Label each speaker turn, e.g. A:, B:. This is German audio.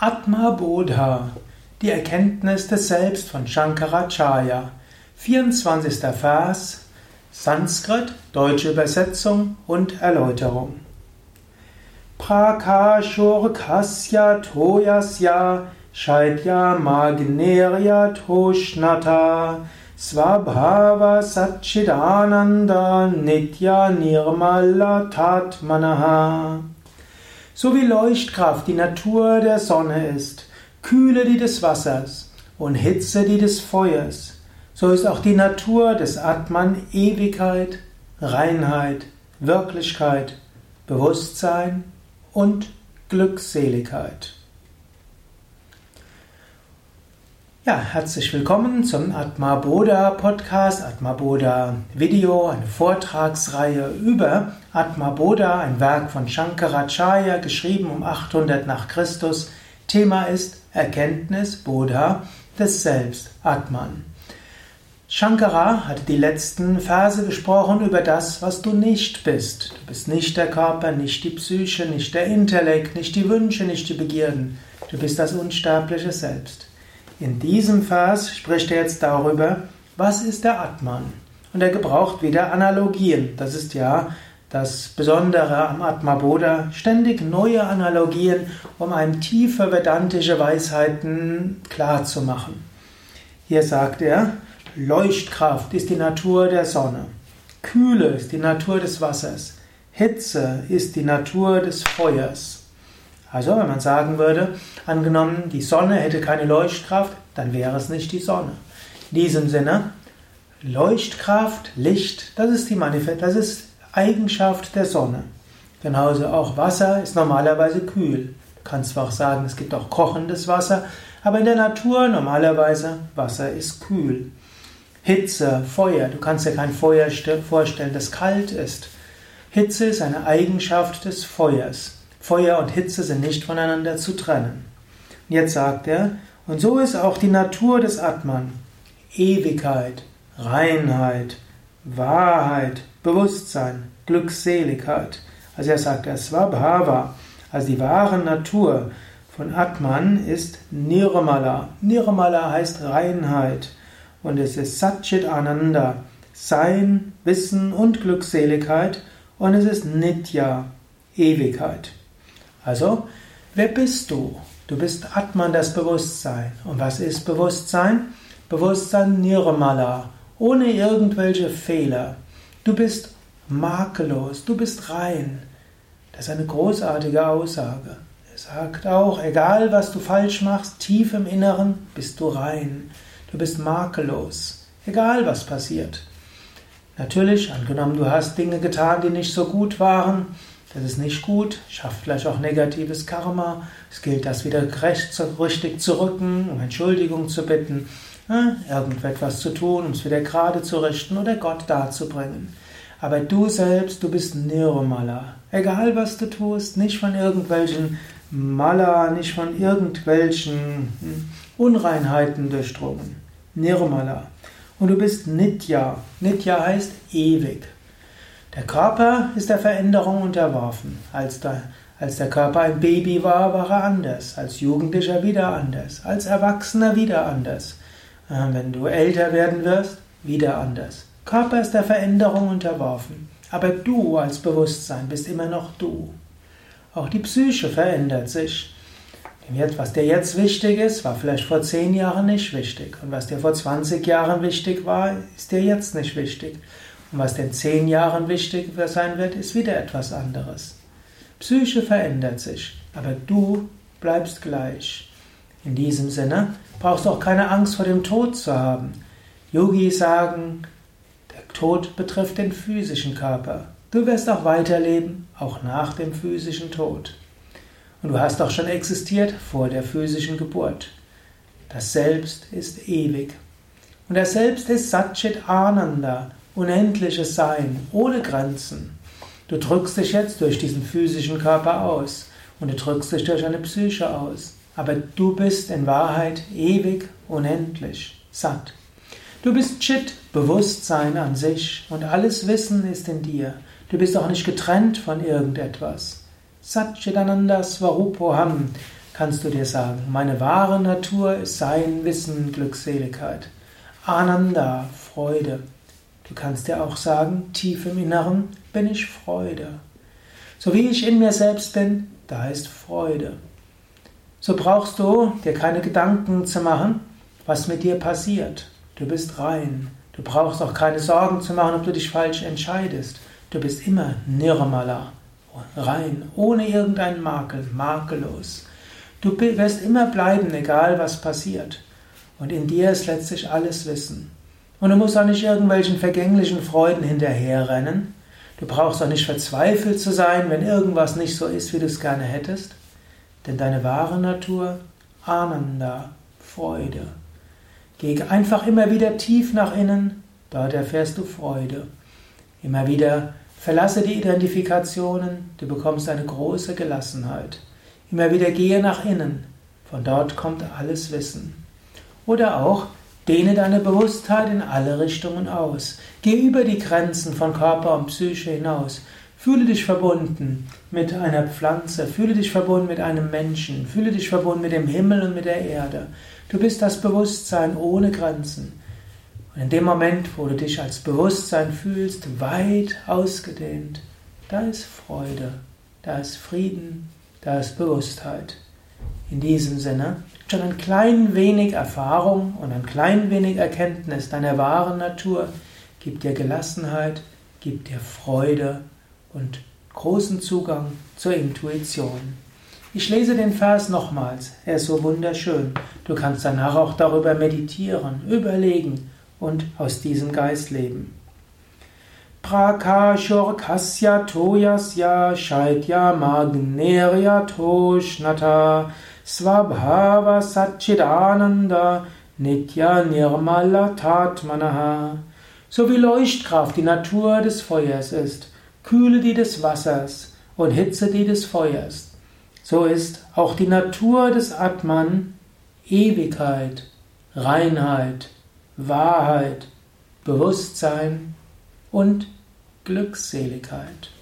A: Atma Bodha, die Erkenntnis des Selbst von Shankaracharya. 24. Vers, Sanskrit, deutsche Übersetzung und Erläuterung. Prakashurkasya toyasya shaitya magnerya toshnata svabhava satchidananda nitya nirmala tatmanaha so wie Leuchtkraft die Natur der Sonne ist, Kühle die des Wassers und Hitze die des Feuers, so ist auch die Natur des Atman Ewigkeit, Reinheit, Wirklichkeit, Bewusstsein und Glückseligkeit. Ja, herzlich willkommen zum Atma Bodha Podcast, Atma Bodha Video, eine Vortragsreihe über Atma Bodha, ein Werk von Shankaracharya, geschrieben um 800 nach Christus. Thema ist Erkenntnis Bodha des Selbst, Atman. Shankara hat die letzten Verse gesprochen über das, was du nicht bist. Du bist nicht der Körper, nicht die Psyche, nicht der Intellekt, nicht die Wünsche, nicht die Begierden. Du bist das unsterbliche Selbst. In diesem Vers spricht er jetzt darüber, was ist der Atman? Und er gebraucht wieder Analogien. Das ist ja das Besondere am Atma Bodha, ständig neue Analogien, um einem tiefe vedantische Weisheiten klarzumachen. Hier sagt er, Leuchtkraft ist die Natur der Sonne, Kühle ist die Natur des Wassers, Hitze ist die Natur des Feuers. Also, wenn man sagen würde, angenommen, die Sonne hätte keine Leuchtkraft, dann wäre es nicht die Sonne. In diesem Sinne, Leuchtkraft, Licht, das ist die Manifest das ist Eigenschaft der Sonne. Genauso auch Wasser ist normalerweise kühl. Du kannst zwar auch sagen, es gibt auch kochendes Wasser, aber in der Natur normalerweise Wasser ist kühl. Hitze, Feuer, du kannst dir kein Feuer vorstellen, das kalt ist. Hitze ist eine Eigenschaft des Feuers. Feuer und Hitze sind nicht voneinander zu trennen. Und jetzt sagt er, und so ist auch die Natur des Atman. Ewigkeit, Reinheit, Wahrheit, Bewusstsein, Glückseligkeit. Also er sagt, er Swabhava, also die wahre Natur von Atman ist Nirmala. Nirmala heißt Reinheit und es ist Satchit Ananda, Sein, Wissen und Glückseligkeit und es ist Nitya, Ewigkeit. Also, wer bist du? Du bist Atman, das Bewusstsein. Und was ist Bewusstsein? Bewusstsein Nirmala, ohne irgendwelche Fehler. Du bist makellos, du bist rein. Das ist eine großartige Aussage. Er sagt auch, egal was du falsch machst, tief im Inneren bist du rein. Du bist makellos, egal was passiert. Natürlich, angenommen, du hast Dinge getan, die nicht so gut waren, das ist nicht gut, schafft vielleicht auch negatives Karma. Es gilt, das wieder recht, richtig zu rücken, um Entschuldigung zu bitten, ja, irgendetwas zu tun, um es wieder gerade zu richten oder Gott darzubringen. Aber du selbst, du bist Nirmala. Egal was du tust, nicht von irgendwelchen Mala, nicht von irgendwelchen hm, Unreinheiten durchdrungen. Nirmala. Und du bist Nitya. Nitya heißt ewig. Der Körper ist der Veränderung unterworfen. Als der, als der Körper ein Baby war, war er anders. Als Jugendlicher wieder anders. Als Erwachsener wieder anders. Äh, wenn du älter werden wirst, wieder anders. Körper ist der Veränderung unterworfen. Aber du als Bewusstsein bist immer noch du. Auch die Psyche verändert sich. Was dir jetzt wichtig ist, war vielleicht vor zehn Jahren nicht wichtig. Und was dir vor 20 Jahren wichtig war, ist dir jetzt nicht wichtig. Und was in zehn Jahren wichtig sein wird, ist wieder etwas anderes. Psyche verändert sich, aber du bleibst gleich. In diesem Sinne brauchst du auch keine Angst vor dem Tod zu haben. Yogis sagen, der Tod betrifft den physischen Körper. Du wirst auch weiterleben, auch nach dem physischen Tod. Und du hast auch schon existiert vor der physischen Geburt. Das Selbst ist ewig. Und das Selbst ist Satchit Ananda, unendliches Sein, ohne Grenzen. Du drückst dich jetzt durch diesen physischen Körper aus und du drückst dich durch eine Psyche aus. Aber du bist in Wahrheit ewig, unendlich, satt. Du bist Chit, Bewusstsein an sich und alles Wissen ist in dir. Du bist auch nicht getrennt von irgendetwas. Satchitananda Svarupoham. kannst du dir sagen, meine wahre Natur ist Sein, Wissen, Glückseligkeit. Ananda, Freude. Du kannst dir auch sagen, tief im Inneren bin ich Freude. So wie ich in mir selbst bin, da ist Freude. So brauchst du dir keine Gedanken zu machen, was mit dir passiert. Du bist rein. Du brauchst auch keine Sorgen zu machen, ob du dich falsch entscheidest. Du bist immer Nirmala, rein, ohne irgendeinen Makel, makellos. Du wirst immer bleiben, egal was passiert. Und in dir ist letztlich alles Wissen. Und du musst auch nicht irgendwelchen vergänglichen Freuden hinterherrennen. Du brauchst auch nicht verzweifelt zu sein, wenn irgendwas nicht so ist, wie du es gerne hättest. Denn deine wahre Natur, Ananda, Freude. Geh einfach immer wieder tief nach innen, dort erfährst du Freude. Immer wieder verlasse die Identifikationen, du bekommst eine große Gelassenheit. Immer wieder gehe nach innen. Von dort kommt alles Wissen. Oder auch dehne deine Bewusstheit in alle Richtungen aus. Geh über die Grenzen von Körper und Psyche hinaus. Fühle dich verbunden mit einer Pflanze, fühle dich verbunden mit einem Menschen, fühle dich verbunden mit dem Himmel und mit der Erde. Du bist das Bewusstsein ohne Grenzen. Und in dem Moment, wo du dich als Bewusstsein fühlst, weit ausgedehnt, da ist Freude, da ist Frieden, da ist Bewusstheit. In diesem Sinne, schon ein klein wenig Erfahrung und ein klein wenig Erkenntnis deiner wahren Natur gibt dir Gelassenheit, gibt dir Freude und großen Zugang zur Intuition. Ich lese den Vers nochmals, er ist so wunderschön. Du kannst danach auch darüber meditieren, überlegen und aus diesem Geist leben. Prakashur kasya toyasya shaitya magnerya toshnata svabhava satchidananda nitya nirmala tatmanaha. So wie Leuchtkraft die Natur des Feuers ist, kühle die des Wassers und hitze die des Feuers. So ist auch die Natur des Atman Ewigkeit, Reinheit, Wahrheit, Bewusstsein und Glückseligkeit.